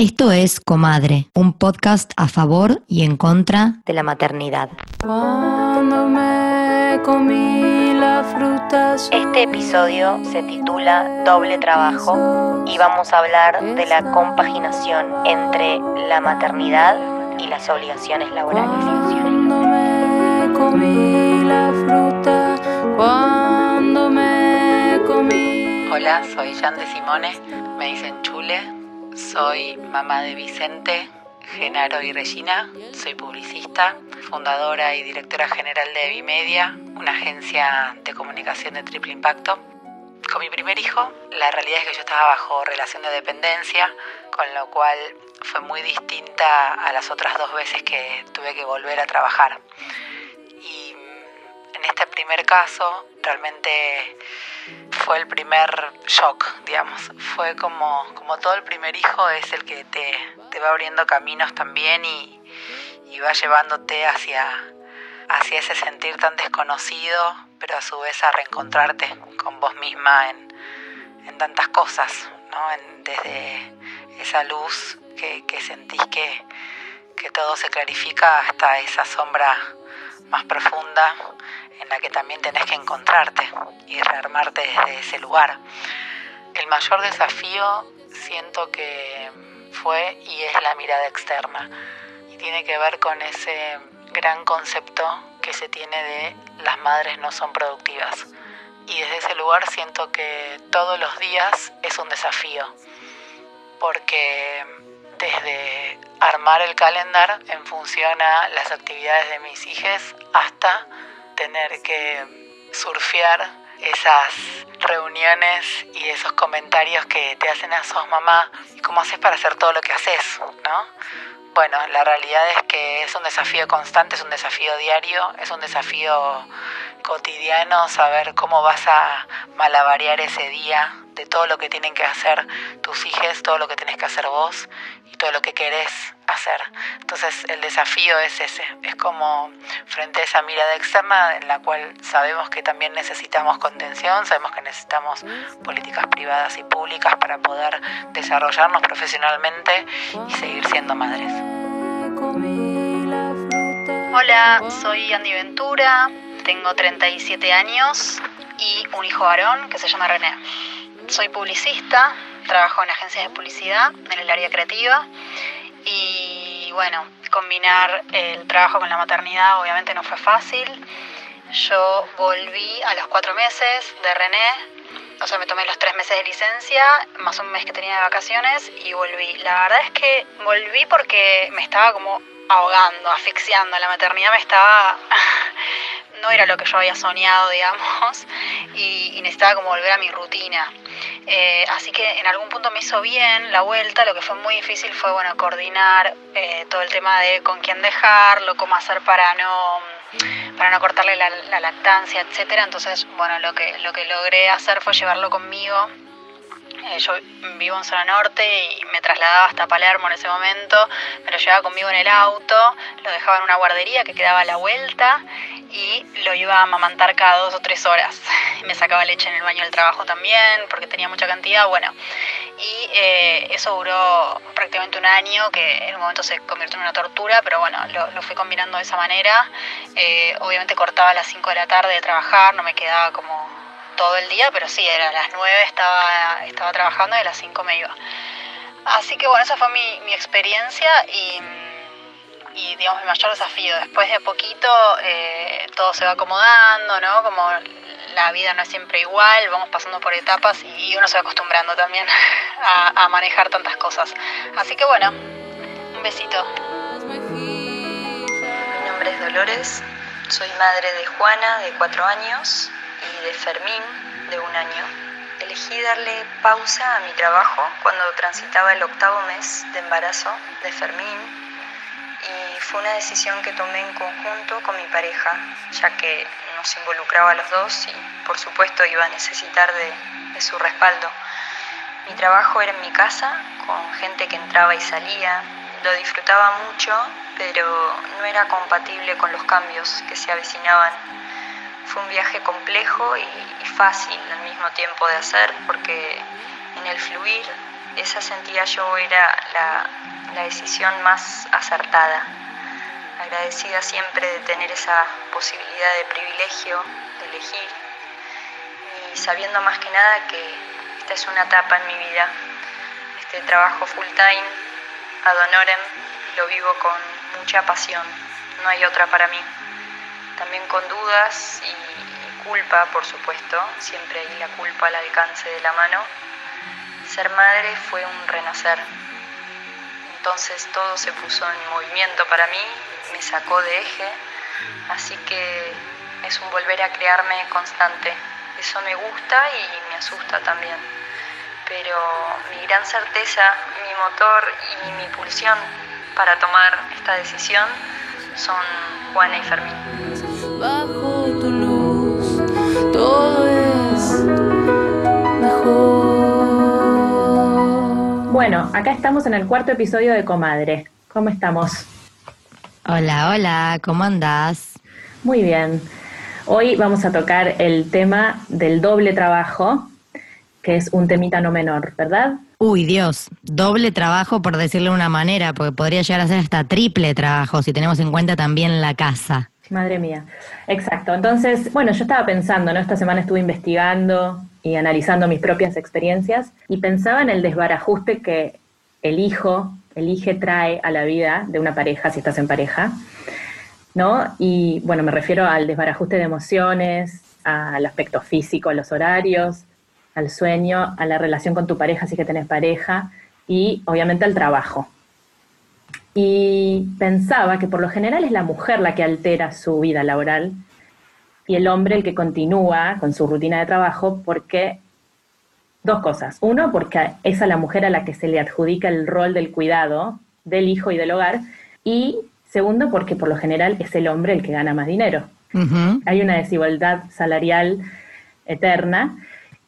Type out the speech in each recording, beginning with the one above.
Esto es Comadre, un podcast a favor y en contra de la maternidad. Este episodio se titula Doble Trabajo y vamos a hablar de la compaginación entre la maternidad y las obligaciones laborales. Hola, soy Jan de Simone, me dicen Chule, soy mamá de Vicente, Genaro y Regina, soy publicista, fundadora y directora general de Evimedia, una agencia de comunicación de triple impacto. Con mi primer hijo, la realidad es que yo estaba bajo relación de dependencia, con lo cual fue muy distinta a las otras dos veces que tuve que volver a trabajar. En este primer caso, realmente fue el primer shock, digamos. Fue como, como todo el primer hijo es el que te, te va abriendo caminos también y, y, va llevándote hacia, hacia ese sentir tan desconocido, pero a su vez a reencontrarte con vos misma en, en tantas cosas, ¿no? Desde esa luz que, que sentís que, que todo se clarifica hasta esa sombra más profunda en la que también tenés que encontrarte y rearmarte desde ese lugar. El mayor desafío siento que fue y es la mirada externa y tiene que ver con ese gran concepto que se tiene de las madres no son productivas. Y desde ese lugar siento que todos los días es un desafío, porque desde armar el calendar en función a las actividades de mis hijas hasta tener que surfear esas reuniones y esos comentarios que te hacen a sos mamá y cómo haces para hacer todo lo que haces, ¿no? Bueno, la realidad es que es un desafío constante, es un desafío diario, es un desafío cotidiano saber cómo vas a malabarear ese día de todo lo que tienen que hacer tus hijos, todo lo que tienes que hacer vos y todo lo que querés hacer. Entonces el desafío es ese, es como frente a esa mirada externa en la cual sabemos que también necesitamos contención, sabemos que necesitamos políticas privadas y públicas para poder desarrollarnos profesionalmente y seguir siendo madres. Hola, soy Andy Ventura, tengo 37 años y un hijo varón que se llama René. Soy publicista, trabajo en agencias de publicidad en el área creativa y bueno, combinar el trabajo con la maternidad obviamente no fue fácil. Yo volví a los cuatro meses de René, o sea, me tomé los tres meses de licencia, más un mes que tenía de vacaciones y volví. La verdad es que volví porque me estaba como ahogando, asfixiando. La maternidad me estaba... no era lo que yo había soñado, digamos, y, necesitaba como volver a mi rutina. Eh, así que en algún punto me hizo bien la vuelta, lo que fue muy difícil fue, bueno, coordinar eh, todo el tema de con quién dejarlo, cómo hacer para no para no cortarle la, la lactancia, etcétera. Entonces, bueno, lo que, lo que logré hacer fue llevarlo conmigo eh, yo vivo en zona norte y me trasladaba hasta Palermo en ese momento, me lo llevaba conmigo en el auto, lo dejaba en una guardería que quedaba a la vuelta y lo iba a amamantar cada dos o tres horas. Me sacaba leche en el baño del trabajo también porque tenía mucha cantidad, bueno. Y eh, eso duró prácticamente un año, que en un momento se convirtió en una tortura, pero bueno, lo, fui combinando de esa manera. Eh, obviamente cortaba a las 5 de la tarde de trabajar, no me quedaba como todo el día, pero sí, era a las 9 estaba, estaba trabajando y a las 5 me iba. Así que bueno, esa fue mi, mi experiencia y, y, digamos, mi mayor desafío. Después de a poquito eh, todo se va acomodando, ¿no? Como la vida no es siempre igual, vamos pasando por etapas y uno se va acostumbrando también a, a manejar tantas cosas. Así que bueno, un besito. Mi nombre es Dolores, soy madre de Juana, de cuatro años, y de Fermín, de un año, elegí darle pausa a mi trabajo cuando transitaba el octavo mes de embarazo de Fermín y fue una decisión que tomé en conjunto con mi pareja, ya que nos involucraba a los dos y por supuesto iba a necesitar de, de su respaldo. Mi trabajo era en mi casa, con gente que entraba y salía, lo disfrutaba mucho, pero no era compatible con los cambios que se avecinaban fue un viaje complejo y, fácil al mismo tiempo de hacer porque en el fluir esa sentía yo era la, decisión más acertada. Agradecida siempre de tener esa posibilidad de privilegio, de elegir, y sabiendo más que nada que esta es una etapa en mi vida. Este trabajo full time, ad honorem, lo vivo con mucha pasión, no hay otra para mí. También con dudas y culpa, por supuesto, siempre hay la culpa al alcance de la mano. Ser madre fue un renacer. Entonces todo se puso en movimiento para mí, me sacó de eje, así que es un volver a crearme constante. Eso me gusta y me asusta también. Pero mi gran certeza, mi motor y mi pulsión para tomar esta decisión son Juana y Fermín. Bajo tu luz, todo es mejor. Bueno, acá estamos en el cuarto episodio de Comadre. ¿Cómo estamos? Hola, hola, ¿cómo andás? Muy bien. Hoy vamos a tocar el tema del doble trabajo, que es un temita no menor, ¿verdad? Uy, Dios, doble trabajo por decirlo de una manera, porque podría llegar a ser hasta triple trabajo si tenemos en cuenta también la casa. Madre mía. Exacto. Entonces, bueno, yo estaba pensando, ¿no? Esta semana estuve investigando y analizando mis propias experiencias y pensaba en el desbarajuste que el hijo, el hijo trae a la vida de una pareja, si estás en pareja, ¿no? Y bueno, me refiero al desbarajuste de emociones, al aspecto físico, a los horarios, al sueño, a la relación con tu pareja si que tenés pareja y obviamente al trabajo. Y pensaba que por lo general es la mujer la que altera su vida laboral y el hombre el que continúa con su rutina de trabajo porque dos cosas. Uno, porque es a la mujer a la que se le adjudica el rol del cuidado del hijo y del hogar. Y segundo, porque por lo general es el hombre el que gana más dinero. Hay una desigualdad salarial eterna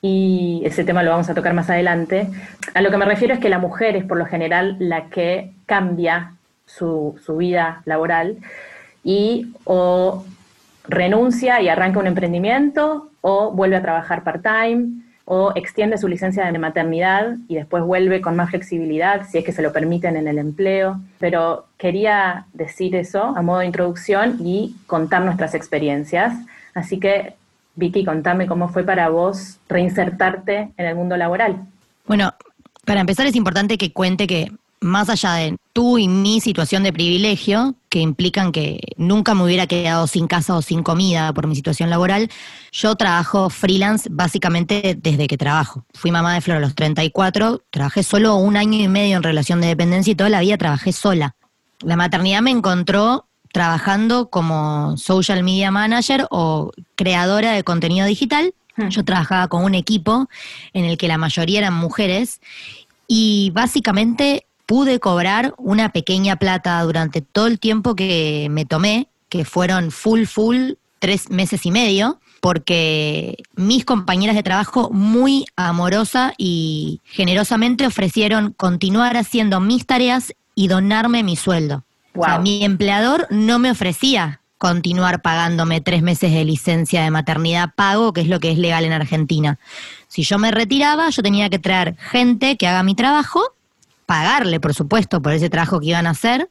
y ese tema lo vamos a tocar más adelante. A lo que me refiero es que la mujer es por lo general la que cambia su, su vida laboral y o renuncia y arranca un emprendimiento o vuelve a trabajar part-time o extiende su licencia de maternidad y después vuelve con más flexibilidad si es que se lo permiten en el empleo. Pero quería decir eso a modo de introducción y contar nuestras experiencias. Así que, Vicky, contame cómo fue para vos reinsertarte en el mundo laboral. Bueno, para empezar es importante que cuente que más allá de tú y mi situación de privilegio, que implican que nunca me hubiera quedado sin casa o sin comida por mi situación laboral, yo trabajo freelance básicamente desde que trabajo. Fui mamá de Flor a los 34, trabajé solo un año y medio en relación de dependencia y toda la vida trabajé sola. La maternidad me encontró trabajando como social media manager o creadora de contenido digital. Yo trabajaba con un equipo en el que la mayoría eran mujeres y básicamente pude cobrar una pequeña plata durante todo el tiempo que me tomé, que fueron full, full, tres meses y medio, porque mis compañeras de trabajo muy amorosa y generosamente ofrecieron continuar haciendo mis tareas y donarme mi sueldo. O sea, Wow. mi empleador no me ofrecía continuar pagándome tres meses de licencia de maternidad pago, que es lo que es legal en Argentina. Si yo me retiraba, yo tenía que traer gente que haga mi trabajo, pagarle, por supuesto, por ese trabajo que iban a hacer.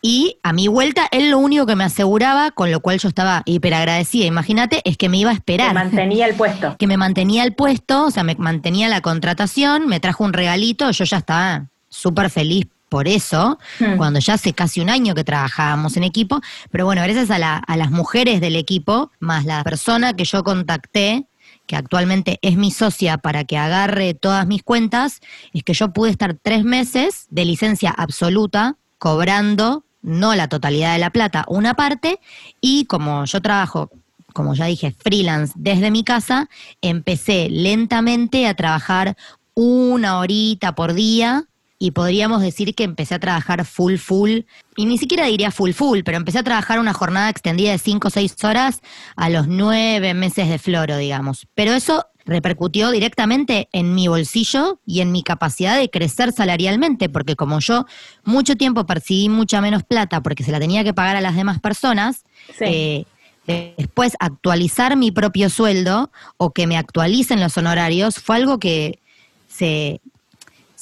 Y a mi vuelta, él lo único que me aseguraba, con lo cual yo estaba hiper agradecida, imagínate, es que me iba a esperar mantenía el puesto. que me mantenía el puesto, o sea, me mantenía la contratación, me trajo un regalito, yo ya estaba súper feliz por eso, Hmm. cuando ya hace casi un año que trabajábamos en equipo, pero bueno, gracias a, la- a las mujeres del equipo, más la persona que yo contacté, que actualmente es mi socia para que agarre todas mis cuentas, es que yo pude estar tres meses de licencia absoluta, cobrando no la totalidad de la plata, una parte, y como yo trabajo como ya dije, freelance desde mi casa, empecé lentamente a trabajar una horita por día y podríamos decir que empecé a trabajar full full, y ni siquiera diría full full, pero empecé a trabajar una jornada extendida de 5 o 6 horas a los nueve meses de floro, digamos. Pero eso repercutió directamente en mi bolsillo y en mi capacidad de crecer salarialmente, porque como yo mucho tiempo percibí mucha menos plata porque se la tenía que pagar a las demás personas, Sí. eh, después actualizar mi propio sueldo o que me actualicen los honorarios fue algo que se,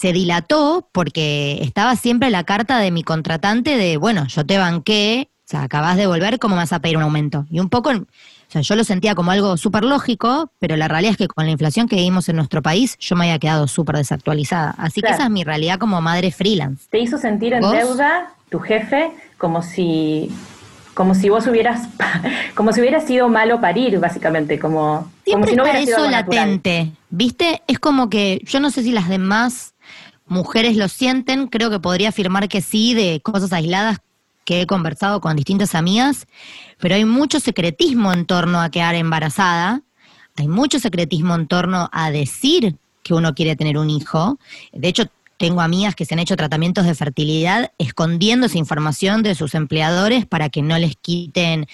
se dilató porque estaba siempre la carta de mi contratante de, bueno, yo te banqué, o sea, acabas de volver, ¿cómo me vas a pedir un aumento? Y un poco, o sea, yo lo sentía como algo súper lógico, pero la realidad es que con la inflación que vivimos en nuestro país, yo me había quedado súper desactualizada. Así que esa es mi realidad como madre freelance. Te hizo sentir en ¿Vos? deuda tu jefe como si como si vos hubieras como si hubiera sido malo parir básicamente como como Siempre si no está hubiera sido eso natural. latente, ¿viste? Es como que yo no sé si las demás mujeres lo sienten, creo que podría afirmar que sí, de cosas aisladas que he conversado con distintas amigas, pero hay mucho secretismo en torno a quedar embarazada, hay mucho secretismo en torno a decir que uno quiere tener un hijo. De hecho, tengo amigas que se han hecho tratamientos de fertilidad escondiendo esa información de sus empleadores para que no les quiten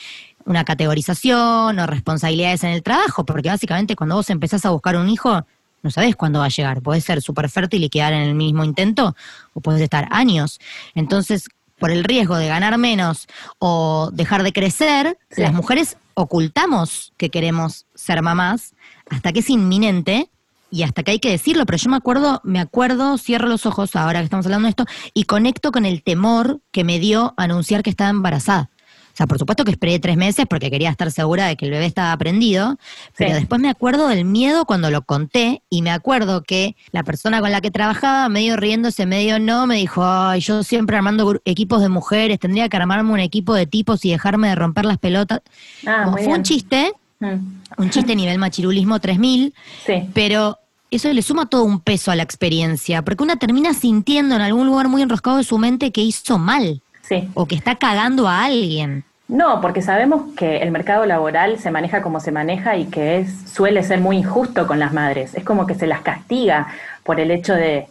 una categorización o responsabilidades en el trabajo, porque básicamente cuando vos empezás a buscar un hijo, no sabés cuándo va a llegar. Podés ser súper fértil y quedar en el mismo intento, o podés estar años. Entonces, por el riesgo de ganar menos o dejar de crecer, Sí. las mujeres ocultamos que queremos ser mamás hasta que es inminente y hasta que hay que decirlo, pero yo me acuerdo, me acuerdo, cierro los ojos ahora que estamos hablando de esto y conecto con el temor que me dio anunciar que estaba embarazada. Sea, por supuesto que esperé tres meses porque quería estar segura de que el bebé estaba aprendido, pero Sí. después me acuerdo del miedo cuando lo conté y me acuerdo que la persona con la que trabajaba, medio riéndose, medio no, me dijo, ay, yo siempre armando equipos de mujeres, tendría que armarme un equipo de tipos y dejarme de romper las pelotas. Ah, Como fue bien. un chiste, Mm, un chiste nivel machirulismo 3000, Sí. pero eso le suma todo un peso a la experiencia, porque una termina sintiendo en algún lugar muy enroscado de su mente que hizo mal Sí. o que está cagando a alguien. No, porque sabemos que el mercado laboral se maneja como se maneja y que es, suele ser muy injusto con las madres. Es como que se las castiga por el hecho de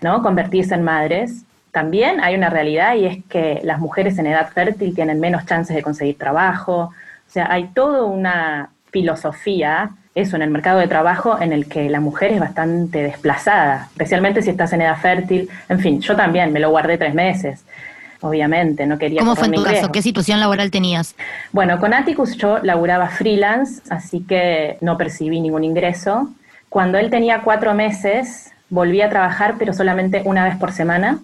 ¿no? convertirse en madres. También hay una realidad y es que las mujeres en edad fértil tienen menos chances de conseguir trabajo. O sea, hay toda una filosofía, eso en el mercado de trabajo, en el que la mujer es bastante desplazada, especialmente si estás en edad fértil. En fin, yo también me lo guardé tres meses. Obviamente, no quería ¿Cómo fue en tu caso? riesgo. ¿Qué situación laboral tenías? Bueno, con Atticus yo laburaba freelance, así que no percibí ningún ingreso. Cuando él tenía cuatro meses, volví a trabajar, pero solamente una vez por semana.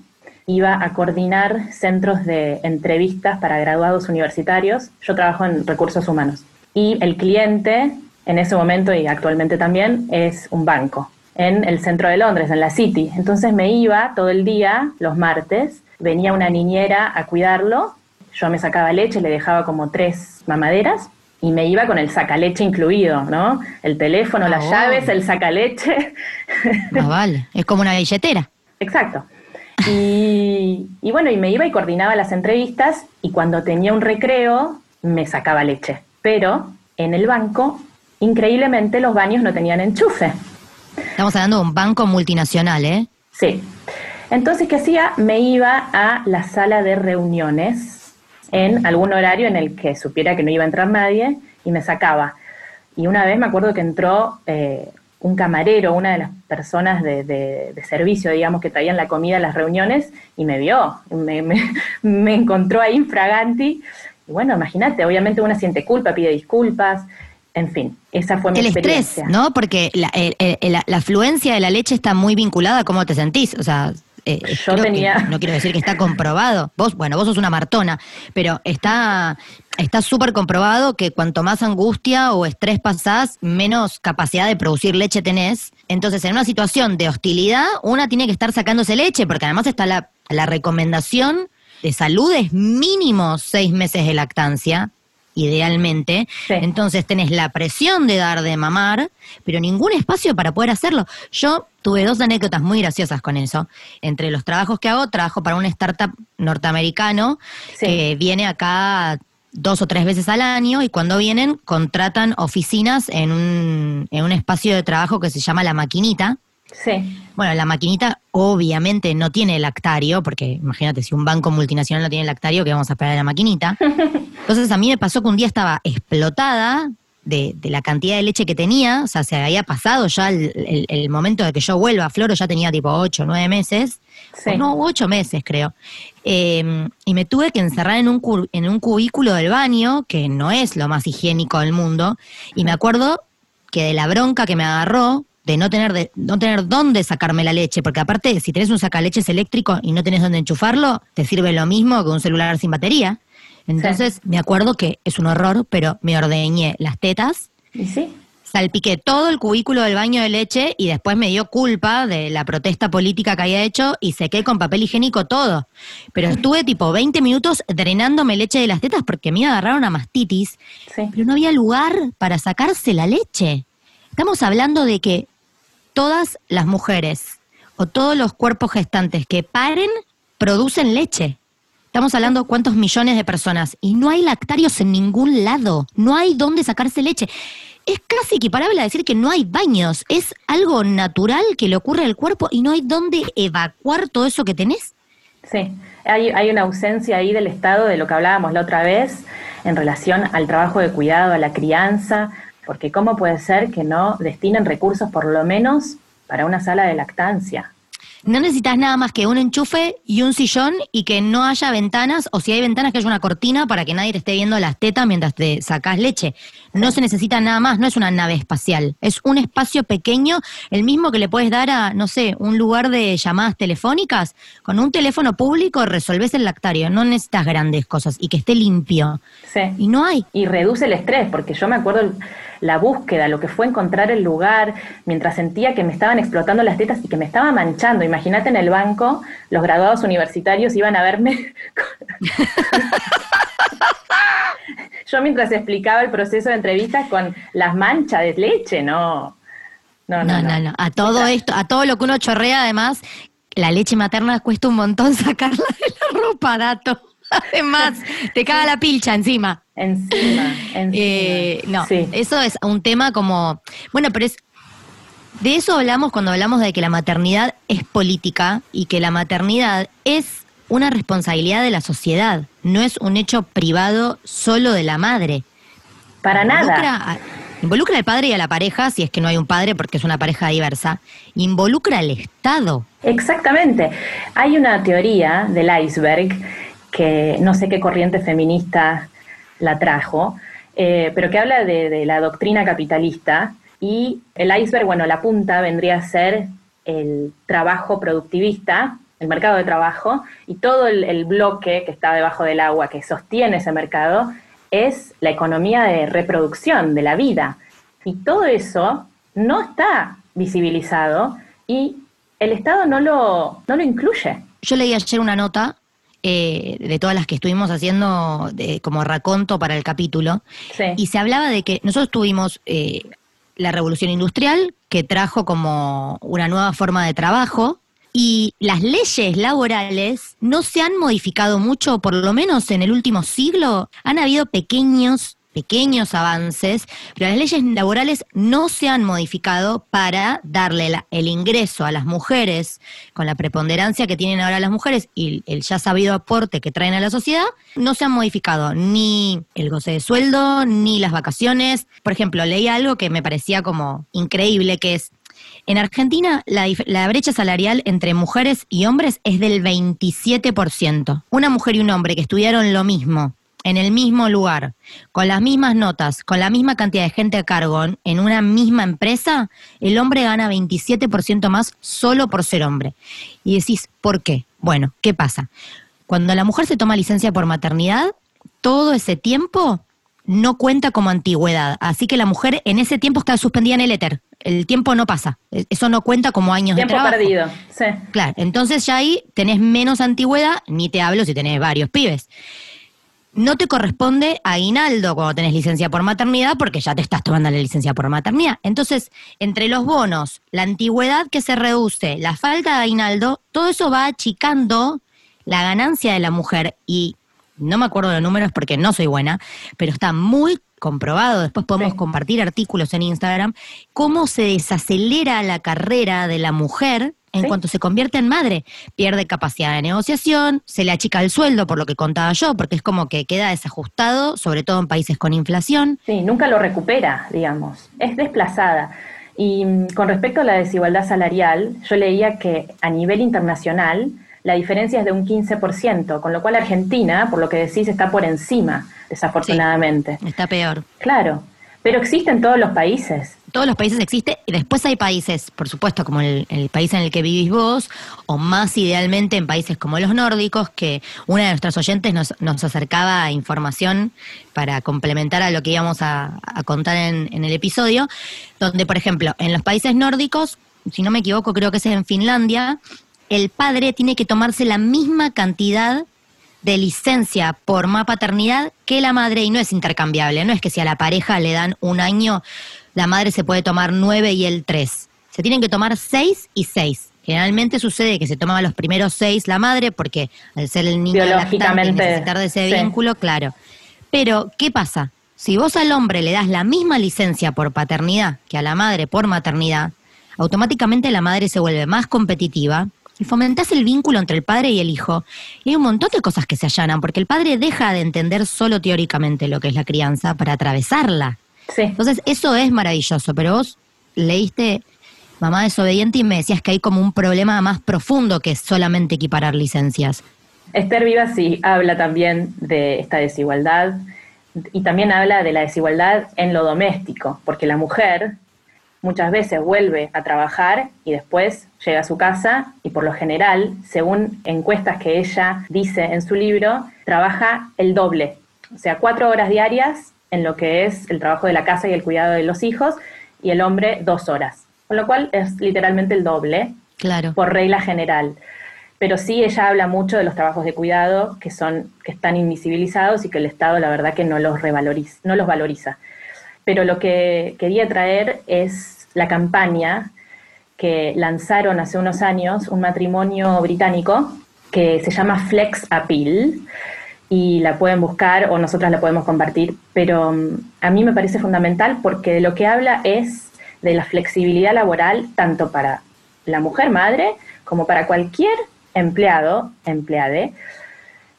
Iba a coordinar centros de entrevistas para graduados universitarios. Yo trabajo en recursos humanos. Y el cliente, en ese momento y actualmente también, es un banco en el centro de Londres, en la City. Entonces me iba todo el día, los martes, venía una niñera a cuidarlo yo me sacaba leche, le dejaba como tres mamaderas y me iba con el sacaleche incluido, ¿no? El teléfono, Ah, las llaves, el sacaleche. Más vale, es como una billetera. Exacto. Y, y bueno, y me iba y coordinaba las entrevistas y cuando tenía un recreo me sacaba leche. Pero en el banco, increíblemente, los baños no tenían enchufe. Estamos hablando de un banco multinacional, ¿eh? Sí. Entonces, ¿qué hacía? Me iba a la sala de reuniones en algún horario en el que supiera que no iba a entrar nadie y me sacaba. Y una vez me acuerdo que entró eh, un camarero, una de las personas de, de- de servicio, digamos, que traían la comida a las reuniones y me vio, me, me- me encontró ahí infraganti. Y bueno, imagínate, obviamente una siente culpa, pide disculpas, en fin, esa fue mi El estrés, experiencia. ¿no? Porque la, el- el- la- la afluencia de la leche está muy vinculada a cómo te sentís. O sea, eh, Yo que- tenía- no quiero decir que está comprobado. Vos, bueno, vos sos una martona, pero está está súper comprobado que cuanto más angustia o estrés pasás, menos capacidad de producir leche tenés. Entonces, en una situación de hostilidad, una tiene que estar sacándose leche, porque además está la, la recomendación de salud es mínimo seis meses de lactancia, idealmente. Sí. Entonces tenés la presión de dar de mamar, pero ningún espacio para poder hacerlo. Yo tuve dos anécdotas muy graciosas con eso. Entre los trabajos que hago, trabajo para un startup norteamericano Sí. que viene acá dos o tres veces al año y cuando vienen contratan oficinas en un, en un espacio de trabajo que se llama La Maquinita. Sí, Bueno, la maquinita obviamente no tiene lactario, porque imagínate, si un banco multinacional no tiene lactario, ¿qué vamos a esperar de la maquinita? Entonces a mí me pasó que un día estaba explotada de, de la cantidad de leche que tenía, o sea, se había pasado ya el, el- el momento de que yo vuelva a Floro, ya tenía tipo ocho, nueve meses, sí. o no, ocho meses creo. Eh, y me tuve que encerrar en un, en un cubículo del baño, que no es lo más higiénico del mundo, y me acuerdo que de la bronca que me agarró, de no tener de, no tener dónde sacarme la leche, porque aparte si tenés un sacaleches eléctrico y no tenés dónde enchufarlo, te sirve lo mismo que un celular sin batería. Entonces me acuerdo que es un horror, pero me ordeñé las tetas, ¿Y sí? salpiqué todo el cubículo del baño de leche y después me dio culpa de la protesta política que había hecho y sequé con papel higiénico todo. Pero estuve tipo 20 minutos drenándome leche de las tetas porque me iba a agarrar una mastitis, Sí. pero no había lugar para sacarse la leche. Estamos hablando de que todas las mujeres o todos los cuerpos gestantes que paren producen leche. Estamos hablando cuántos millones de personas y no hay lactarios en ningún lado, no hay dónde sacarse leche. Es casi equiparable a decir que no hay baños, es algo natural que le ocurre al cuerpo y no hay dónde evacuar todo eso que tenés. Sí, hay, hay una ausencia ahí del Estado de lo que hablábamos la otra vez en relación al trabajo de cuidado, a la crianza, porque ¿cómo puede ser que no destinen recursos por lo menos para una sala de lactancia? No necesitas nada más que un enchufe y un sillón y que no haya ventanas, o si hay ventanas, que haya una cortina para que nadie te esté viendo las tetas mientras te sacas leche. No se necesita nada más, no es una nave espacial, es un espacio pequeño, el mismo que le puedes dar a, no sé, un lugar de llamadas telefónicas. Con un teléfono público resolves el lactario, no necesitas grandes cosas y que esté limpio. Sí. Y no hay. Y reduce el estrés, porque yo me acuerdo el- la búsqueda, lo que fue encontrar el lugar, mientras sentía que me estaban explotando las tetas y que me estaba manchando. Imagínate en el banco, los graduados universitarios iban a verme. yo mientras explicaba el proceso de entrevistas con las manchas de leche, no. No, no, No, no, no. A todo esto, a todo lo que uno chorrea, además, la leche materna cuesta un montón sacarla de la ropa, dato. Además, te caga la pilcha encima. Encima, encima. Eh, no, Sí. eso es un tema como. Bueno, pero es. De eso hablamos cuando hablamos de que la maternidad es política y que la maternidad es una responsabilidad de la sociedad, no es un hecho privado solo de la madre. Para nada. A- involucra al padre y a la pareja, si es que no hay un padre porque es una pareja diversa. Involucra al Estado. Exactamente. Hay una teoría del iceberg que no sé qué corriente feminista la trajo, eh, pero que habla de, la doctrina capitalista y el iceberg, bueno, la punta vendría a ser el trabajo productivista, el mercado de trabajo, y todo el, el bloque que está debajo del agua que sostiene ese mercado es la economía de reproducción de la vida. Y todo eso no está visibilizado y el Estado no lo, no lo incluye. Yo leí ayer una nota eh, de todas las que estuvimos haciendo de- como raconto para el capítulo, Sí. y se hablaba de que nosotros tuvimos eh, la revolución industrial, que trajo como una nueva forma de trabajo, y las leyes laborales no se han modificado mucho, por lo menos en el último siglo. Han habido pequeños, pequeños avances, pero las leyes laborales no se han modificado para darle el ingreso a las mujeres con la preponderancia que tienen ahora las mujeres y el ya sabido aporte que traen a la sociedad. No se han modificado ni el goce de sueldo, ni las vacaciones. Por ejemplo, leí algo que me parecía como increíble, que es en Argentina, la, la brecha salarial entre mujeres y hombres es del 27%. Una mujer y un hombre que estudiaron lo mismo, en el mismo lugar, con las mismas notas, con la misma cantidad de gente a cargo, en- una misma empresa, el hombre gana 27% más solo por ser hombre. Y decís, ¿por qué? Bueno, ¿qué pasa? Cuando la mujer se toma licencia por maternidad, todo ese tiempo no cuenta como antigüedad. Así que la mujer en ese tiempo está suspendida en el éter. El tiempo no pasa. E- Eso no cuenta como años Tiempo de trabajo. perdido. Sí. Claro, entonces ya ahí tenés menos antigüedad, ni te hablo si tenés varios pibes. No te corresponde aguinaldo cuando tenés licencia por maternidad porque ya te estás tomando la licencia por maternidad. Entonces, entre los bonos, la antigüedad que se reduce, la falta de aguinaldo, todo eso va achicando la ganancia de la mujer y no me acuerdo de números porque no soy buena, pero está muy comprobado, después podemos Sí. compartir artículos en Instagram, cómo se desacelera la carrera de la mujer en Sí. cuanto se convierte en madre. Pierde capacidad de negociación, se le achica el sueldo, por lo que contaba yo, porque es como que queda desajustado, sobre todo en países con inflación. Sí, nunca lo recupera, digamos. Es desplazada. Y mm, con respecto a la desigualdad salarial, yo leía que a nivel internacional la diferencia es de un 15%, con lo cual Argentina, por lo que decís, está por encima, desafortunadamente. Está peor. Claro, Pero existe en todos los países. Todos los países existe y después hay países, por supuesto, como el, país en el que vivís vos, o más idealmente en países como los nórdicos, que una de nuestras oyentes nos, nos acercaba a información para complementar a lo que íbamos a, a contar en, en el episodio, donde, por ejemplo, en los países nórdicos, si no me equivoco, creo que es en Finlandia, el padre tiene que tomarse la misma cantidad de licencia por más paternidad que la madre y no es intercambiable, no es que si a la pareja le dan un año, la madre se puede tomar nueve y el tres. Se tienen que tomar seis y seis. Generalmente sucede que se toma los primeros seis la madre porque al ser el niño lactante necesitar de ese sí. vínculo, claro. Pero, ¿qué pasa? Si vos al hombre le das la misma licencia por paternidad que a la madre por maternidad, automáticamente la madre se vuelve más competitiva y fomentás el vínculo entre el padre y el hijo. Y hay un montón de cosas que se allanan, porque el padre deja de entender solo teóricamente lo que es la crianza para atravesarla. Sí. Entonces, eso es maravilloso, pero vos leíste Mamá desobediente y me decías que hay como un problema más profundo que solamente equiparar licencias. Esther Viva sí habla también de esta desigualdad y también habla de la desigualdad en lo doméstico, porque la mujer muchas veces vuelve a trabajar y después llega a su casa y por lo general, según encuestas que ella dice en su libro, trabaja el doble, o sea, cuatro horas diarias en lo que es el trabajo de la casa y el cuidado de los hijos y el hombre dos horas, con lo cual es literalmente el doble, claro. por regla general. Pero sí ella habla mucho de los trabajos de cuidado que son que están invisibilizados y que el Estado la verdad que no los revaloriza, no los valoriza. Pero lo que quería traer es la campaña que lanzaron hace unos años un matrimonio británico que se llama Flex Appeal y la pueden buscar o nosotras la podemos compartir, pero um, a mí me parece fundamental porque de lo que habla es de la flexibilidad laboral tanto para la mujer madre como para cualquier empleado, empleade,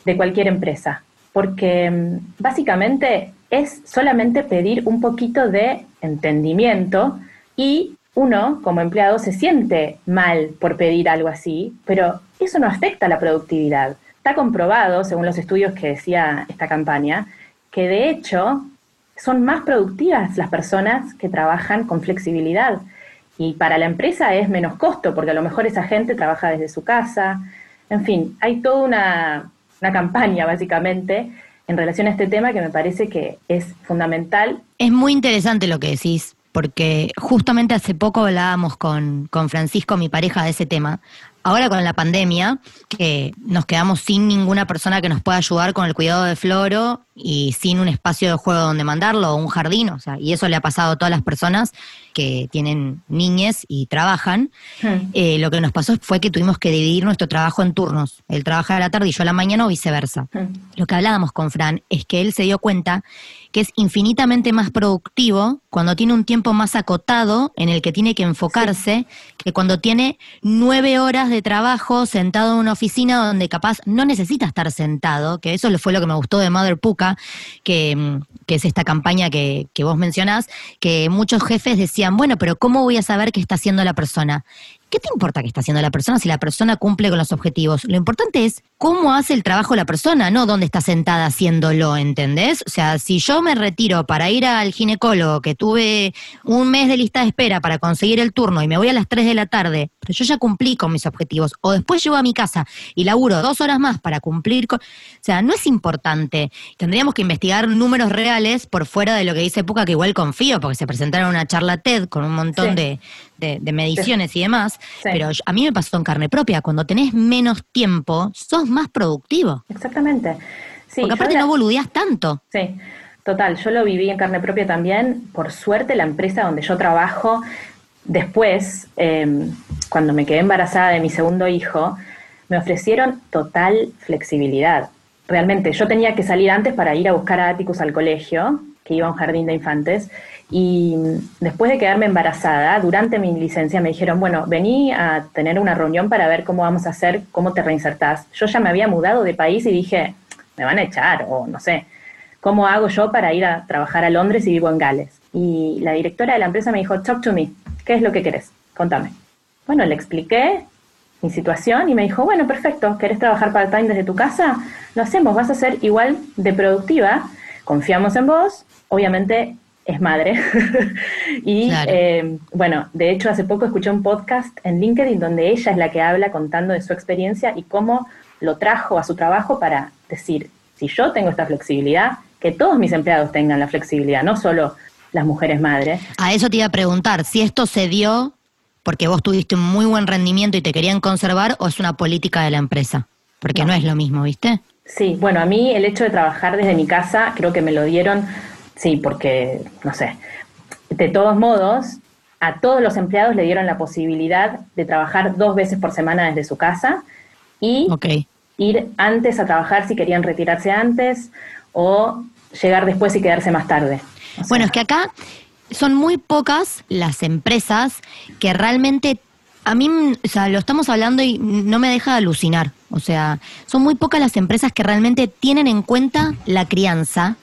de cualquier empresa. Porque um, básicamente es solamente pedir un poquito de entendimiento y uno, como empleado, se siente mal por pedir algo así, pero eso no afecta a la productividad. Está comprobado, según los estudios que decía esta campaña, que de hecho son más productivas las personas que trabajan con flexibilidad. Y para la empresa es menos costo, porque a lo mejor esa gente trabaja desde su casa. En fin, hay toda una, una campaña, básicamente, en relación a este tema que me parece que es fundamental. Es muy interesante lo que decís, porque justamente hace poco hablábamos con, con Francisco, mi pareja, de ese tema. Ahora con la pandemia, que nos quedamos sin ninguna persona que nos pueda ayudar con el cuidado de Floro y sin un espacio de juego donde mandarlo o un jardín, o sea, y eso le ha pasado a todas las personas que tienen niñes y trabajan. Hmm. Eh, lo que nos pasó fue que tuvimos que dividir nuestro trabajo en turnos. Él trabaja a la tarde y yo a la mañana o viceversa. Hmm. Lo que hablábamos con Fran es que él se dio cuenta que es infinitamente más productivo cuando tiene un tiempo más acotado en el que tiene que enfocarse que cuando tiene nueve horas de trabajo sentado en una oficina donde capaz no necesita estar sentado, que eso fue lo que me gustó de Mother Puka, que, mm, que es esta campaña que, que vos mencionás, que muchos jefes decían, bueno, pero ¿cómo voy a saber qué está haciendo la persona? ¿Qué te importa qué está haciendo la persona si la persona cumple con los objetivos? Lo importante es cómo hace el trabajo la persona, no dónde está sentada haciéndolo, ¿entendés? O sea, si yo me retiro para ir al ginecólogo, que tuve un mes de lista de espera para conseguir el turno y me voy a las 3 de la tarde, pero yo ya cumplí con mis objetivos, o después llego a mi casa y laburo dos horas más para cumplir con... O sea, no es importante. Tendríamos que investigar números reales por fuera de lo que dice Puca, que igual confío, porque se presentaron una charla TED con un montón Sí. de, de- de mediciones y demás, Sí. pero a mí me pasó en carne propia, cuando tenés menos tiempo, sos más productivo. Exactamente. Sí, porque aparte la- no boludeás tanto. Sí, total. Yo lo viví en carne propia también. Por suerte, la empresa donde yo trabajo, después, eh, cuando me quedé embarazada de mi segundo hijo, me ofrecieron total flexibilidad. Realmente, yo tenía que salir antes para ir a buscar a Atticus al colegio, que iba a un jardín de infantes, y después de quedarme embarazada, durante mi licencia me dijeron, bueno, vení a tener una reunión para ver cómo vamos a hacer, cómo te reinsertás. Yo ya me había mudado de país y dije, me van a echar, o no sé, ¿cómo hago yo para ir a trabajar a Londres y vivo en Gales? Y la directora de la empresa me dijo, talk to me, ¿qué es lo que querés? Contame. Bueno, le expliqué mi situación y me dijo, bueno, perfecto, ¿querés trabajar part-time desde tu casa? Lo hacemos, vas a ser igual de productiva, confiamos en vos, obviamente es madre. y eh, bueno, de hecho hace poco escuché un podcast en LinkedIn donde ella es la que habla contando de su experiencia y cómo lo trajo a su trabajo para decir, si yo tengo esta flexibilidad, que todos mis empleados tengan la flexibilidad, no solo las mujeres madres. A eso te iba a preguntar, si esto se dio porque vos tuviste un muy buen rendimiento y te querían conservar o es una política de la empresa, porque no, no es lo mismo, ¿viste? Sí, bueno, a mí el hecho de trabajar desde mi casa creo que me lo dieron, sí, porque, no sé, de todos modos, a todos los empleados le dieron la posibilidad de trabajar dos veces por semana desde su casa y ir antes a trabajar si querían retirarse antes o llegar después y quedarse más tarde. bueno, es que acá son muy pocas las empresas que realmente, a mí, o sea, lo estamos hablando y no me deja de alucinar. O sea, son muy pocas las empresas que realmente tienen en cuenta la crianza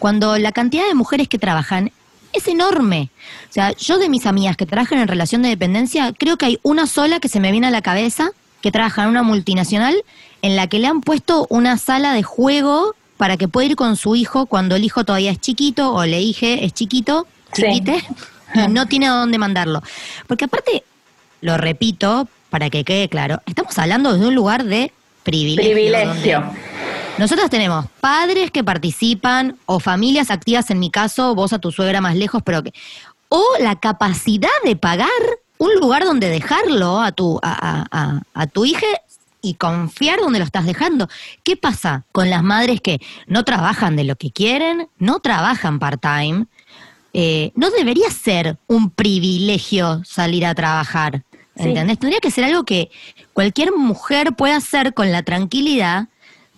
cuando la cantidad de mujeres que trabajan es enorme. O sea, yo de mis amigas que trabajan en relación de dependencia, creo que hay una sola que se me viene a la cabeza que trabaja en una multinacional en la que le han puesto una sala de juego para que pueda ir con su hijo cuando el hijo todavía es chiquito o le dije es chiquito, chiquite, y no tiene a dónde mandarlo. Porque aparte, lo repito para que quede claro, estamos hablando de un lugar de privilegio. Privilegio. Nosotros tenemos padres que participan o familias activas, en mi caso, vos a tu suegra más lejos, pero que... O la capacidad de pagar un lugar donde dejarlo a tu, a, a, a tu hija y confiar donde lo estás dejando. ¿Qué pasa con las madres que no trabajan de lo que quieren, no trabajan part-time? Eh, no debería ser un privilegio salir a trabajar, ¿entendés? Tendría que ser algo que cualquier mujer pueda hacer con la tranquilidad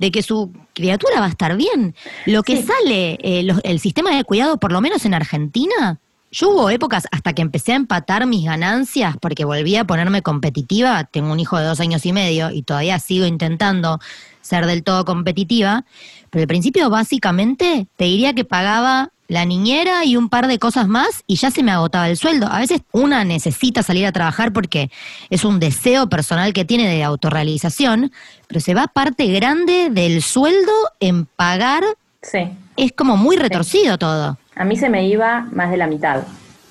de que su criatura va a estar bien. Lo que sale, eh, el sistema de cuidado, por lo menos en Argentina, yo hubo épocas hasta que empecé a empatar mis ganancias porque volví a ponerme competitiva. Tengo un hijo de dos años y medio y todavía sigo intentando ser del todo competitiva. Pero al principio básicamente te diría que pagaba la niñera y un par de cosas más y ya se me agotaba el sueldo. A veces una necesita salir a trabajar porque es un deseo personal que tiene de autorrealización, pero se va parte grande del sueldo en pagar. Sí. Es como muy retorcido todo. A mí se me iba más de la mitad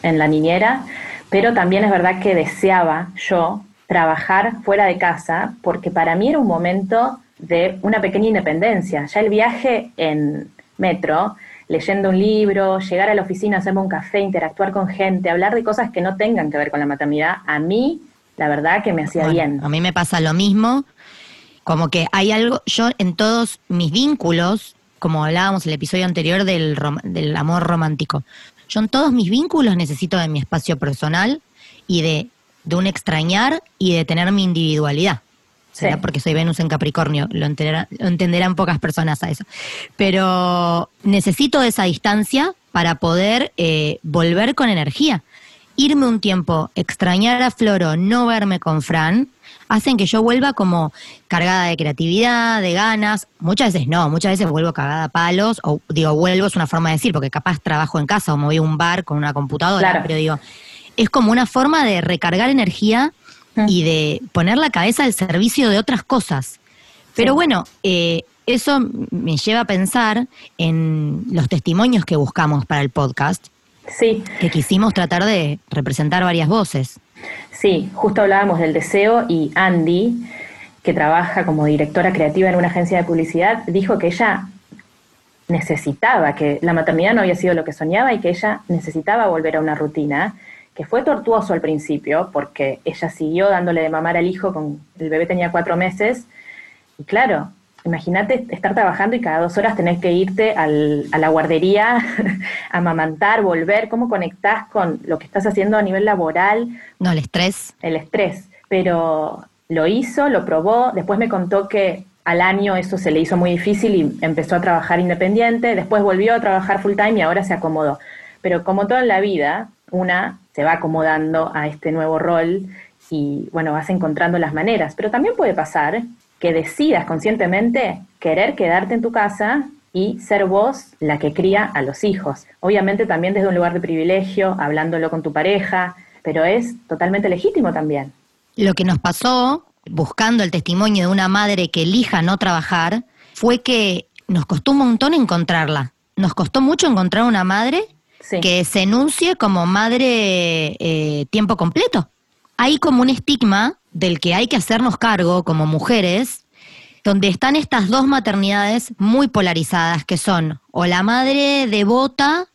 en la niñera, pero también es verdad que deseaba yo trabajar fuera de casa porque para mí era un momento de una pequeña independencia. Ya el viaje en metro, leyendo un libro, llegar a la oficina, hacerme un café, interactuar con gente, hablar de cosas que no tengan que ver con la maternidad, a mí la verdad que me hacía bien. A mí me pasa lo mismo, como que hay algo, yo en todos mis vínculos como hablábamos en el episodio anterior del, del amor romántico. Yo en todos mis vínculos necesito de mi espacio personal y de, de un extrañar y de tener mi individualidad. Será porque soy Venus en Capricornio, lo, lo entenderán pocas personas a eso. Pero necesito esa distancia para poder eh, volver con energía. Irme un tiempo, extrañar a Floro, no verme con Fran, hacen que yo vuelva como cargada de creatividad, de ganas. Muchas veces no, muchas veces vuelvo cagada a palos, o digo, vuelvo es una forma de decir, porque capaz trabajo en casa o me voy a un bar con una computadora, pero digo, es como una forma de recargar energía mm. y de poner la cabeza al servicio de otras cosas. Pero bueno, eh, eso me lleva a pensar en los testimonios que buscamos para el podcast. Sí. Que quisimos tratar de representar varias voces. Sí, justo hablábamos del deseo y Andy, que trabaja como directora creativa en una agencia de publicidad, dijo que ella necesitaba, que la maternidad no había sido lo que soñaba y que ella necesitaba volver a una rutina, que fue tortuoso al principio porque ella siguió dándole de mamar al hijo, con el bebé tenía cuatro meses, y claro, Imagínate estar trabajando y cada dos horas tenés que irte al, a la guardería, a amamantar, volver. ¿Cómo conectás con lo que estás haciendo a nivel laboral? No, el estrés. El estrés. Pero lo hizo, lo probó. Después me contó que al año eso se le hizo muy difícil y empezó a trabajar independiente. Después volvió a trabajar full time y ahora se acomodó. Pero como todo en la vida, una se va acomodando a este nuevo rol y bueno, vas encontrando las maneras. Pero también puede pasar que decidas conscientemente querer quedarte en tu casa y ser vos la que cría a los hijos. Obviamente también desde un lugar de privilegio, hablándolo con tu pareja, pero es totalmente legítimo también. Lo que nos pasó, buscando el testimonio de una madre que elija no trabajar, fue que nos costó un montón encontrarla. Nos costó mucho encontrar una madre Que se enuncie como madre eh, tiempo completo. Hay como un estigma del que hay que hacernos cargo como mujeres, donde están estas dos maternidades muy polarizadas, que son o la madre devota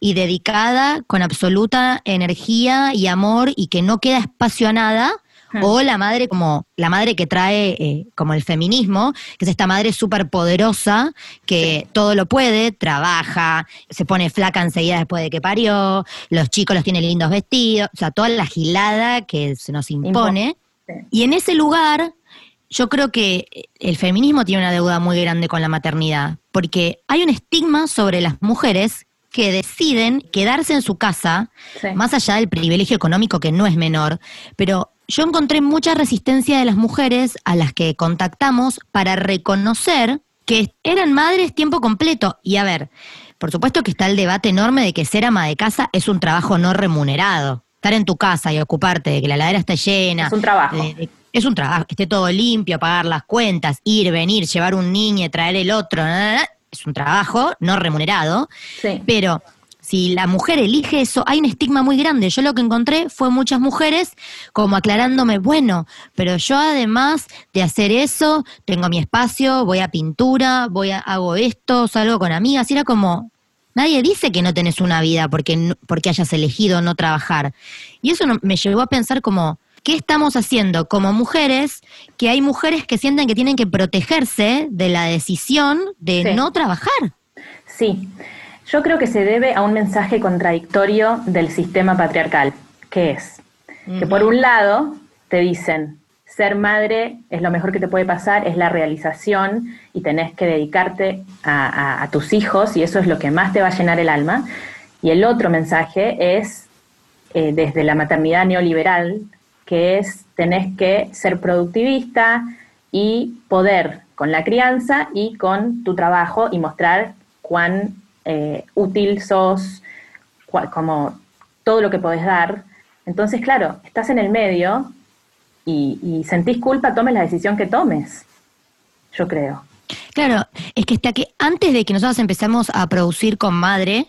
y dedicada con absoluta energía y amor y que no queda espacio nada. o la madre como la madre que trae eh, como el feminismo, que es esta madre súper poderosa que todo lo puede, trabaja, se pone flaca enseguida después de que parió, los chicos los tienen lindos vestidos, o sea, toda la gilada que se nos impone. Sí. Y en ese lugar, yo creo que el feminismo tiene una deuda muy grande con la maternidad, porque hay un estigma sobre las mujeres que deciden quedarse en su casa, Sí. más allá del privilegio económico que no es menor, pero yo encontré mucha resistencia de las mujeres a las que contactamos para reconocer que eran madres tiempo completo. Y a ver, por supuesto que está el debate enorme de que ser ama de casa es un trabajo no remunerado. Estar en tu casa y ocuparte de que la ladera esté llena. Es un trabajo. de- de- es un trabajo, que esté todo limpio, pagar las cuentas, ir, venir, llevar un niño, traer el otro. na, na, na, es un trabajo no remunerado. Sí. Pero si la mujer elige eso, hay un estigma muy grande. Yo lo que encontré fue muchas mujeres como aclarándome, bueno, pero yo además de hacer eso, tengo mi espacio, voy a pintura, voy a, hago esto, salgo con amigas. Y era como, nadie dice que no tenés una vida porque, no- porque hayas elegido no trabajar. Y eso no- me llevó a pensar como, ¿qué estamos haciendo como mujeres? Que hay mujeres que sienten que tienen que protegerse de la decisión de Sí. no trabajar. Sí, yo creo que se debe a un mensaje contradictorio del sistema patriarcal, que es que por un lado te dicen, ser madre es lo mejor que te puede pasar, es la realización y tenés que dedicarte a, a- a tus hijos y eso es lo que más te va a llenar el alma. Y el otro mensaje es eh, desde la maternidad neoliberal, que es tenés que ser productivista y poder con la crianza y con tu trabajo y mostrar cuán eh, útil sos, cua- como todo lo que podés dar. Entonces, claro, estás en el medio y, y sentís culpa, tomes la decisión que tomes, yo creo. Claro, es que hasta que antes de que nosotros empezamos a producir con madre,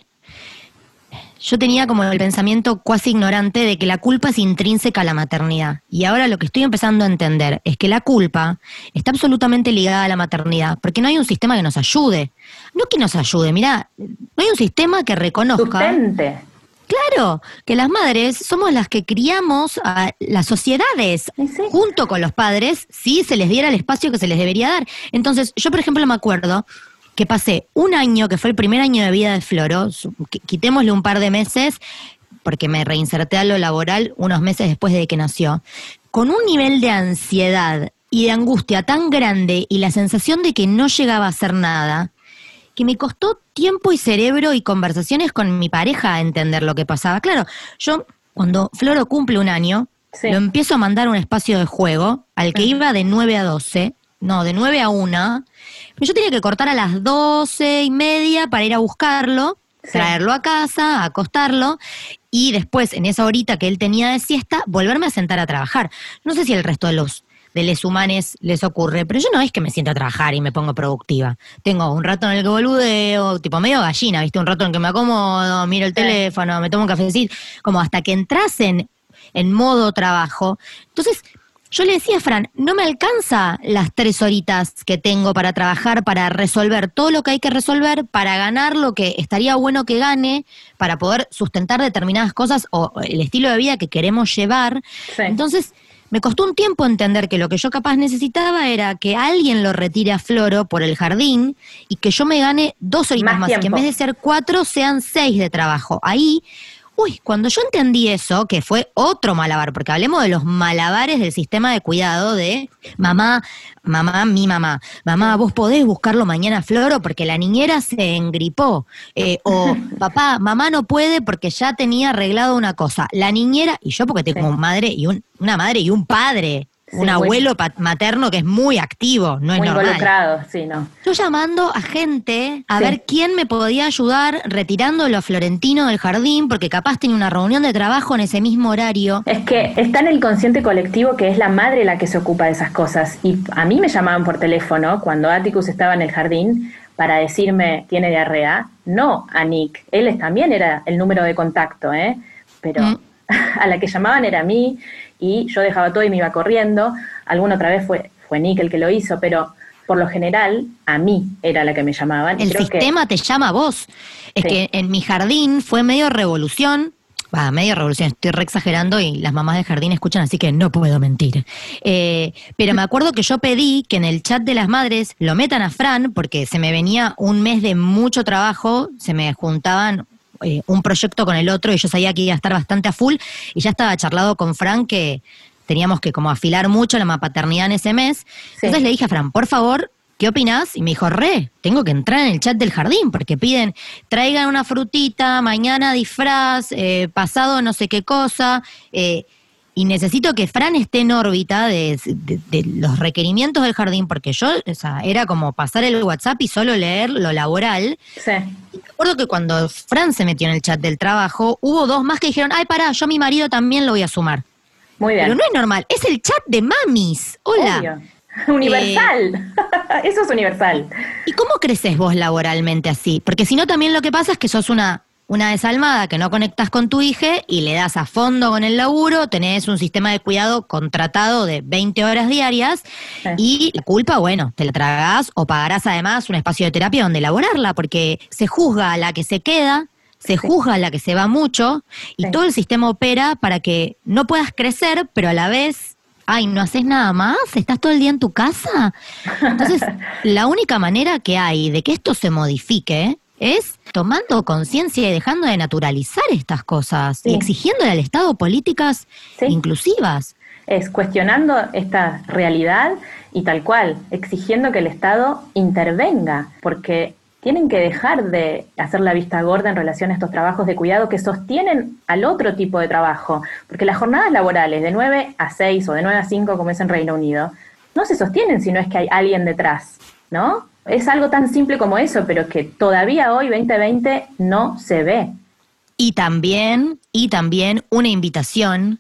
yo tenía como el pensamiento cuasi ignorante de que la culpa es intrínseca a la maternidad. Y ahora lo que estoy empezando a entender es que la culpa está absolutamente ligada a la maternidad, porque no hay un sistema que nos ayude. No que nos ayude, mira, no hay un sistema que reconozca. Sustente. Claro, que las madres somos las que criamos a las sociedades. Sí. Junto con los padres, si se les diera el espacio que se les debería dar. Entonces, yo, por ejemplo, me acuerdo que pasé un año, que fue el primer año de vida de Floro, quitémosle un par de meses, porque me reinserté a lo laboral unos meses después de que nació, con un nivel de ansiedad y de angustia tan grande y la sensación de que no llegaba a hacer nada, que me costó tiempo y cerebro y conversaciones con mi pareja a entender lo que pasaba. Claro, yo cuando Floro cumple un año, Sí. lo empiezo a mandar a un espacio de juego al que iba de 9 a 12, no, de 9 a 1, pero yo tenía que cortar a las 12 y media para ir a buscarlo, Sí. traerlo a casa, acostarlo y después, en esa horita que él tenía de siesta, volverme a sentar a trabajar. No sé si el resto de los de les humanes les ocurre, pero yo no es que me siento a trabajar y me pongo productiva. Tengo un rato en el que boludeo, tipo medio gallina, ¿viste? Un rato en que me acomodo, miro el Sí. teléfono, me tomo un cafecito, como hasta que entras en, en modo trabajo. Entonces, yo le decía a Fran, no me alcanza las tres horitas que tengo para trabajar, para resolver todo lo que hay que resolver, para ganar lo que estaría bueno que gane, para poder sustentar determinadas cosas o el estilo de vida que queremos llevar. Sí. Entonces, me costó un tiempo entender que lo que yo capaz necesitaba era que alguien lo retire a Floro por el jardín y que yo me gane dos horitas Más más, que en vez de ser cuatro sean seis de trabajo. Ahí, uy, cuando yo entendí eso, que fue otro malabar, porque hablemos de los malabares del sistema de cuidado de mamá, mamá, mi mamá, mamá, vos podés buscarlo mañana Floro porque la niñera se engripó, Eh, o papá, mamá no puede porque ya tenía arreglado una cosa, la niñera, y yo porque tengo Sí. un madre y un, una madre y un padre. Un muy- abuelo pa- materno que es muy activo, no es Muy normal. involucrado, sí, no. Yo llamando a gente a Sí. ver quién me podía ayudar retirándolo a Florentino del jardín, porque capaz tenía una reunión de trabajo en ese mismo horario. Es que está en el consciente colectivo que es la madre la que se ocupa de esas cosas. Y a mí me llamaban por teléfono cuando Atticus estaba en el jardín para decirme tiene diarrea. No a Nick. Él es- también era el número de contacto, ¿eh? Pero Mm. A la que llamaban era a mí y yo dejaba todo y me iba corriendo. Alguna otra vez fue, fue Nick el que lo hizo, pero por lo general a mí era la que me llamaban. El creo que- sistema te llama a vos. Es Sí. que en mi jardín fue medio revolución. Va, medio revolución, estoy re exagerando y las mamás del jardín escuchan, así que no puedo mentir. Eh, pero me acuerdo que yo pedí que en el chat de las madres lo metan a Fran, porque se me venía un mes de mucho trabajo, se me juntaban eh, un proyecto con el otro y yo sabía que iba a estar bastante a full y ya estaba charlado con Fran que teníamos que como afilar mucho la paternidad en ese mes. Sí. Entonces le dije a Fran, por favor, ¿qué opinás? Y me dijo, re, tengo que entrar en el chat del jardín porque piden, traigan una frutita, mañana disfraz, eh, pasado no sé qué cosa. eh, y necesito que Fran esté en órbita de, de- de los requerimientos del jardín, porque yo, o sea, era como pasar el WhatsApp y solo leer lo laboral. Sí. Acuerdo que cuando Fran se metió en el chat del trabajo, hubo dos más que dijeron, ay, pará, yo a mi marido también lo voy a sumar. Muy bien. Pero no es normal, es el chat de mamis. Hola. Obvio. Universal. Eso es universal. ¿Y cómo creces vos laboralmente así? Porque si no, también lo que pasa es que sos una, una desalmada que no conectas con tu hija y le das a fondo con el laburo, tenés un sistema de cuidado contratado de 20 horas diarias Sí. y la culpa, bueno, te la tragás o pagarás además un espacio de terapia donde elaborarla, porque se juzga a la que se queda. Se juzga a la que se va mucho y Sí. todo el sistema opera para que no puedas crecer, pero a la vez, ay, no haces nada más, estás todo el día en tu casa. Entonces, la única manera que hay de que esto se modifique es tomando conciencia y dejando de naturalizar estas cosas y Sí. exigiéndole al Estado políticas Sí. inclusivas. Es cuestionando esta realidad y tal cual, exigiendo que el Estado intervenga, porque tienen que dejar de hacer la vista gorda en relación a estos trabajos de cuidado que sostienen al otro tipo de trabajo, porque las jornadas laborales de 9 a 6 o de 9 a 5 como es en Reino Unido, no se sostienen si no es que hay alguien detrás, ¿no? Es algo tan simple como eso, pero que todavía hoy, 2020, no se ve. Y también, y también una invitación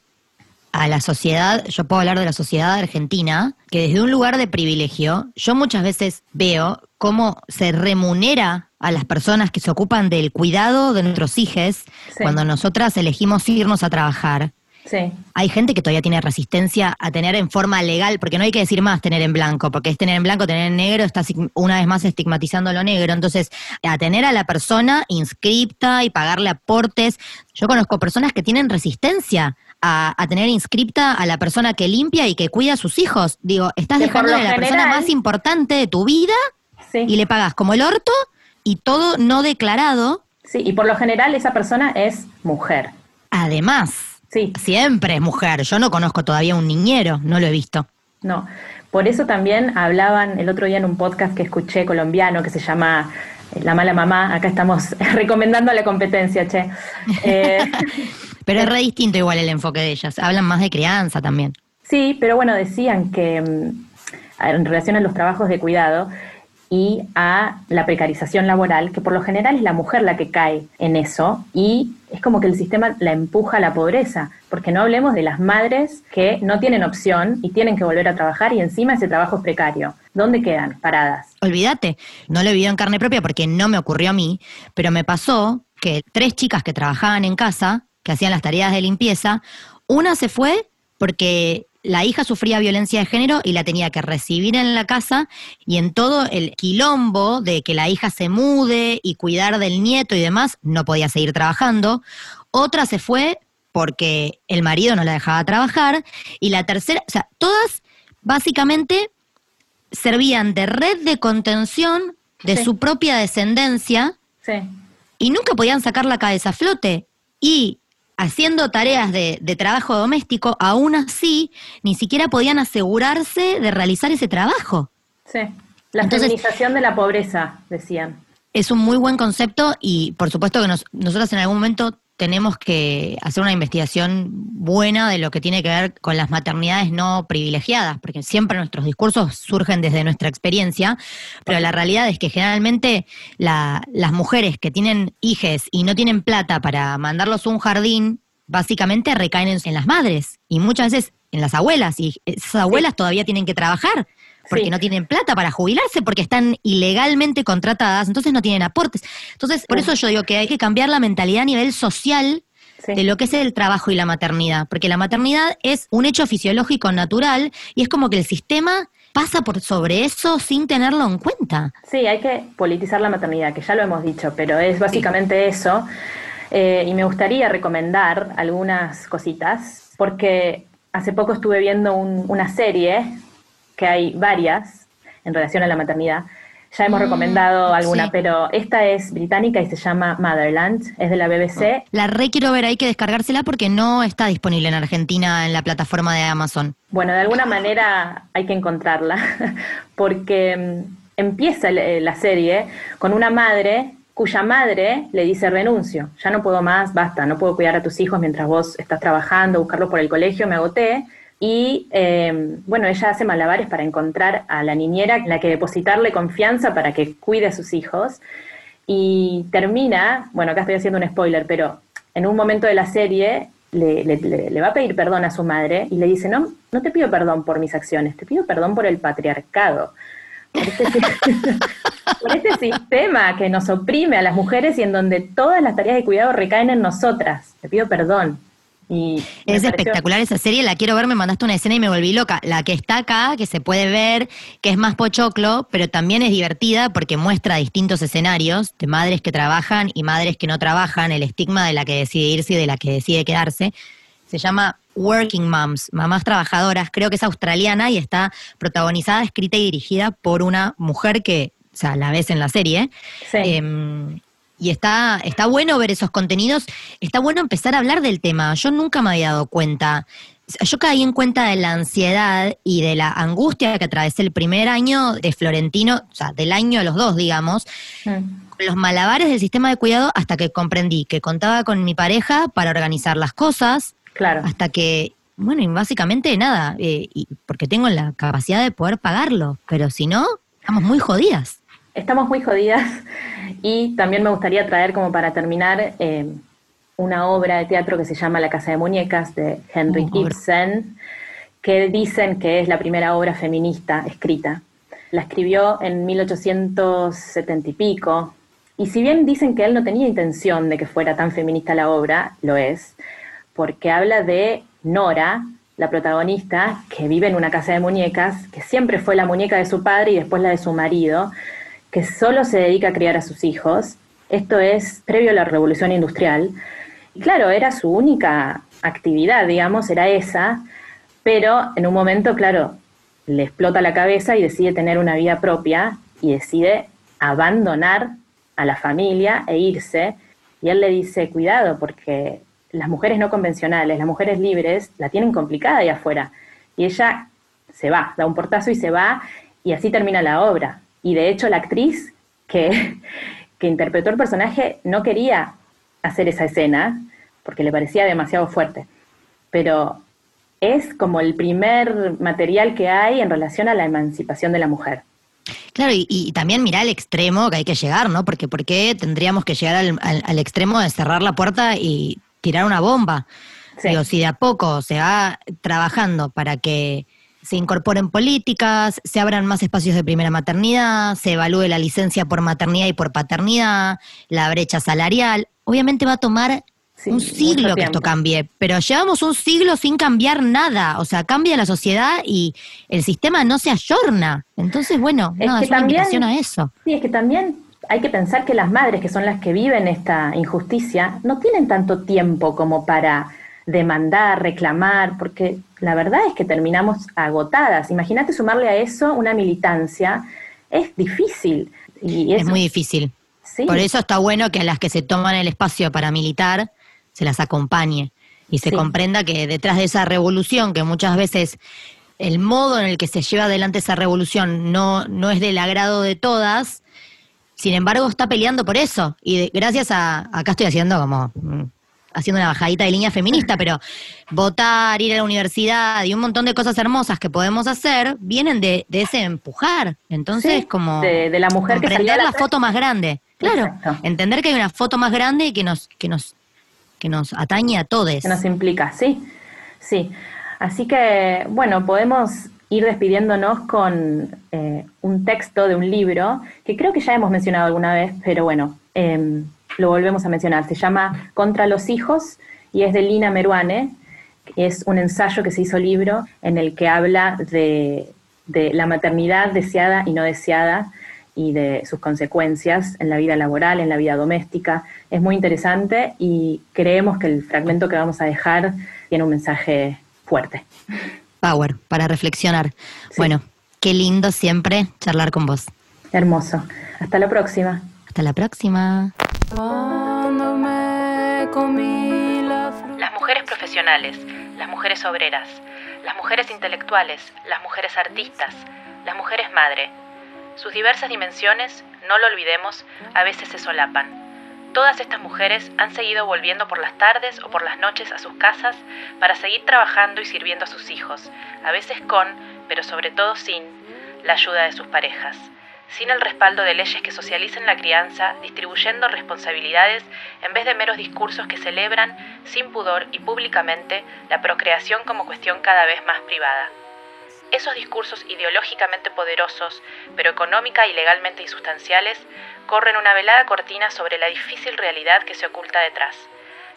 a la sociedad, yo puedo hablar de la sociedad argentina, que desde un lugar de privilegio, yo muchas veces veo cómo se remunera a las personas que se ocupan del cuidado de nuestros hijos Sí. cuando nosotras elegimos irnos a trabajar. Sí, Hay gente que todavía tiene resistencia a tener en forma legal, porque no hay que decir más tener en blanco, porque es tener en blanco, tener en negro, está una vez más estigmatizando lo negro. Entonces, a tener a la persona inscripta y pagarle aportes. Yo conozco personas que tienen resistencia a, a tener inscripta a la persona que limpia y que cuida a sus hijos. Digo, estás dejando de la persona más importante de tu vida sí. y le pagas como el orto y todo no declarado. Sí, y por lo general esa persona es mujer. Además, Sí, siempre es mujer. Yo no conozco todavía un niñero, no lo he visto. no. Por eso también hablaban el otro día en un podcast que escuché colombiano que se llama eh, La mala mamá. Acá estamos recomendando la competencia, che. Eh, Pero es re distinto igual el enfoque de ellas. Hablan más de crianza también. sí, pero bueno, decían que mm, en relación a los trabajos de cuidado y a la precarización laboral, que por lo general es la mujer la que cae en eso y es como que el sistema la empuja a la pobreza, porque no hablemos de las madres que no tienen opción y tienen que volver a trabajar y encima ese trabajo es precario. ¿Dónde quedan? Paradas. Olvídate, no lo he vivido en carne propia porque no me ocurrió a mí, pero me pasó que tres chicas que trabajaban en casa, que hacían las tareas de limpieza, una se fue porque la hija sufría violencia de género y la tenía que recibir en la casa y en todo el quilombo de que la hija se mude y cuidar del nieto y demás, no podía seguir trabajando. Otra se fue porque el marido no la dejaba trabajar y la tercera, o sea, todas básicamente servían de red de contención de Sí. su propia descendencia Sí. y nunca podían sacar la cabeza a flote. Y haciendo tareas de, de trabajo doméstico, aún así, ni siquiera podían asegurarse de realizar ese trabajo. Sí. La Entonces- feminización de la pobreza, decían. Es un muy buen concepto y por supuesto que nos- nosotros en algún momento tenemos que hacer una investigación buena de lo que tiene que ver con las maternidades no privilegiadas, porque siempre nuestros discursos surgen desde nuestra experiencia, pero la realidad es que generalmente la- las mujeres que tienen hijes y no tienen plata para mandarlos a un jardín, básicamente recaen en, en las madres y muchas veces en las abuelas, y esas abuelas todavía tienen que trabajar porque Sí. no tienen plata para jubilarse, porque están ilegalmente contratadas, entonces no tienen aportes. Entonces, por eso yo digo que hay que cambiar la mentalidad a nivel social Sí. de lo que es el trabajo y la maternidad, porque la maternidad es un hecho fisiológico natural y es como que el sistema pasa por sobre eso sin tenerlo en cuenta. Sí, hay que politizar la maternidad, que ya lo hemos dicho, pero es básicamente eso. Eh, y me gustaría recomendar algunas cositas, porque hace poco estuve viendo un- una serie, que hay varias en relación a la maternidad. Ya hemos Mm, recomendado alguna, sí. pero esta es británica y se llama Motherland, es de la BBC. La re quiero ver, hay que descargársela porque no está disponible en Argentina en la plataforma de Amazon. Bueno, de alguna manera hay que encontrarla, porque mm, empieza eh, la serie con una madre cuya madre le dice renuncio, ya no puedo más, basta, no puedo cuidar a tus hijos mientras vos estás trabajando, buscarlos por el colegio, me agoté. Y eh, bueno, ella hace malabares para encontrar a la niñera en la que depositarle confianza para que cuide a sus hijos. Y termina, bueno, acá estoy haciendo un spoiler, pero en un momento de la serie le, va a pedir perdón a su madre y le dice, no, no te pido perdón por mis acciones, te pido perdón por el patriarcado, por este, este sistema que nos oprime a las mujeres y en donde todas las tareas de cuidado recaen en nosotras. Te pido perdón. Y Es pareció- espectacular esa serie, la quiero ver, me mandaste una escena y me volví loca. La que está acá, que se puede ver, que es más pochoclo, pero también es divertida porque muestra distintos escenarios de madres que trabajan y madres que no trabajan, el estigma de la que decide irse y de la que decide quedarse. Se llama Working Moms, mamás trabajadoras, creo que es australiana y está protagonizada, escrita y dirigida por una mujer que, o sea, la ves en la serie, Sí. Em, y está, está bueno ver esos contenidos, está bueno empezar a hablar del tema. Yo nunca me había dado cuenta. Yo caí en cuenta de la ansiedad y de la angustia que atravesé el primer año de Florentino, o sea, del año de los dos, digamos, Mm. con los malabares del sistema de cuidado hasta que comprendí que contaba con mi pareja para organizar las cosas, Claro. hasta que, bueno, y básicamente nada, eh, y porque tengo la capacidad de poder pagarlo, pero si no, estamos muy jodidas. Estamos muy jodidas y también me gustaría traer como para terminar eh, una obra de teatro que se llama La Casa de Muñecas de Henrik Oh, obra. Ibsen, que dicen que es la primera obra feminista escrita. La escribió en 1870 y pico. Y si bien dicen que él no tenía intención de que fuera tan feminista la obra, lo es, porque habla de Nora, la protagonista, que vive en una casa de muñecas, que siempre fue la muñeca de su padre y después la de su marido, que solo se dedica a criar a sus hijos. Esto es previo a la revolución industrial. Y claro, era su única actividad, digamos, era esa, pero en un momento, claro, le explota la cabeza y decide tener una vida propia y decide abandonar a la familia e irse. Y él le dice, cuidado, porque las mujeres no convencionales, las mujeres libres, la tienen complicada ahí afuera. Y ella se va, da un portazo y se va, y así termina la obra. Y de hecho la actriz que, que interpretó el personaje no quería hacer esa escena, porque le parecía demasiado fuerte. Pero es como el primer material que hay en relación a la emancipación de la mujer. Claro, y, y también mirá el extremo que hay que llegar, ¿no? Porque ¿por qué tendríamos que llegar al, al- al extremo de cerrar la puerta y tirar una bomba? Sí. Digo, si de a poco se va trabajando para que se incorporen políticas, se abran más espacios de primera maternidad, se evalúe la licencia por maternidad y por paternidad, la brecha salarial, obviamente va a tomar Sí, un siglo que esto cambie, pero llevamos un siglo sin cambiar nada, o sea, cambia la sociedad y el sistema no se ayorna. Entonces, bueno, Es nada, que es una también- invitación a eso. Sí, es que también hay que pensar que las madres, que son las que viven esta injusticia, no tienen tanto tiempo como para demandar, reclamar, porque la verdad es que terminamos agotadas. Imagínate sumarle a eso una militancia, es difícil. Y Es muy difícil. sí, Por eso está bueno que a las que se toman el espacio para militar se las acompañe y se Sí. comprenda que detrás de esa revolución, que muchas veces el modo en el que se lleva adelante esa revolución no, no es del agrado de todas, sin embargo está peleando por eso. Y de- gracias a, acá estoy haciendo como mm, haciendo una bajadita de línea feminista, pero votar, ir a la universidad y un montón de cosas hermosas que podemos hacer vienen de, de ese empujar. Entonces, Sí, como de- de la mujer que salió a comprender la la foto más grande. Claro, Exacto. entender que hay una foto más grande que nos, que nos, que nos atañe a todos. que nos implica, sí, sí. Así que, bueno, podemos ir despidiéndonos con eh, un texto de un libro que creo que ya hemos mencionado alguna vez, pero bueno, em, lo volvemos a mencionar. Se llama Contra los hijos y es de Lina Meruane. Es un ensayo que se hizo libro en el que habla de, de la maternidad deseada y no deseada y de sus consecuencias en la vida laboral, en la vida doméstica. Es muy interesante y creemos que el fragmento que vamos a dejar tiene un mensaje fuerte. Power, para reflexionar. Bueno, qué lindo siempre charlar con vos. Hermoso. Hasta la próxima. Hasta la próxima. Las mujeres profesionales, las mujeres obreras, las mujeres intelectuales, las mujeres artistas, las mujeres madre. Sus diversas dimensiones, no lo olvidemos, a veces se solapan. Todas estas mujeres han seguido volviendo por las tardes o por las noches a sus casas para seguir trabajando y sirviendo a sus hijos, a veces con, pero sobre todo sin, la ayuda de sus parejas sin el respaldo de leyes que socialicen la crianza, distribuyendo responsabilidades en vez de meros discursos que celebran, sin pudor y públicamente, la procreación como cuestión cada vez más privada. Esos discursos ideológicamente poderosos, pero económica y legalmente insustanciales, corren una velada cortina sobre la difícil realidad que se oculta detrás,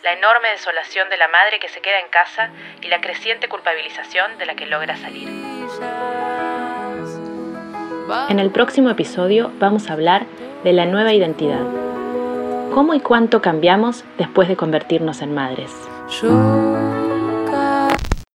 la enorme desolación de la madre que se queda en casa y la creciente culpabilización de la que logra salir. En el próximo episodio vamos a hablar de la nueva identidad. ¿Cómo y cuánto cambiamos después de convertirnos en madres?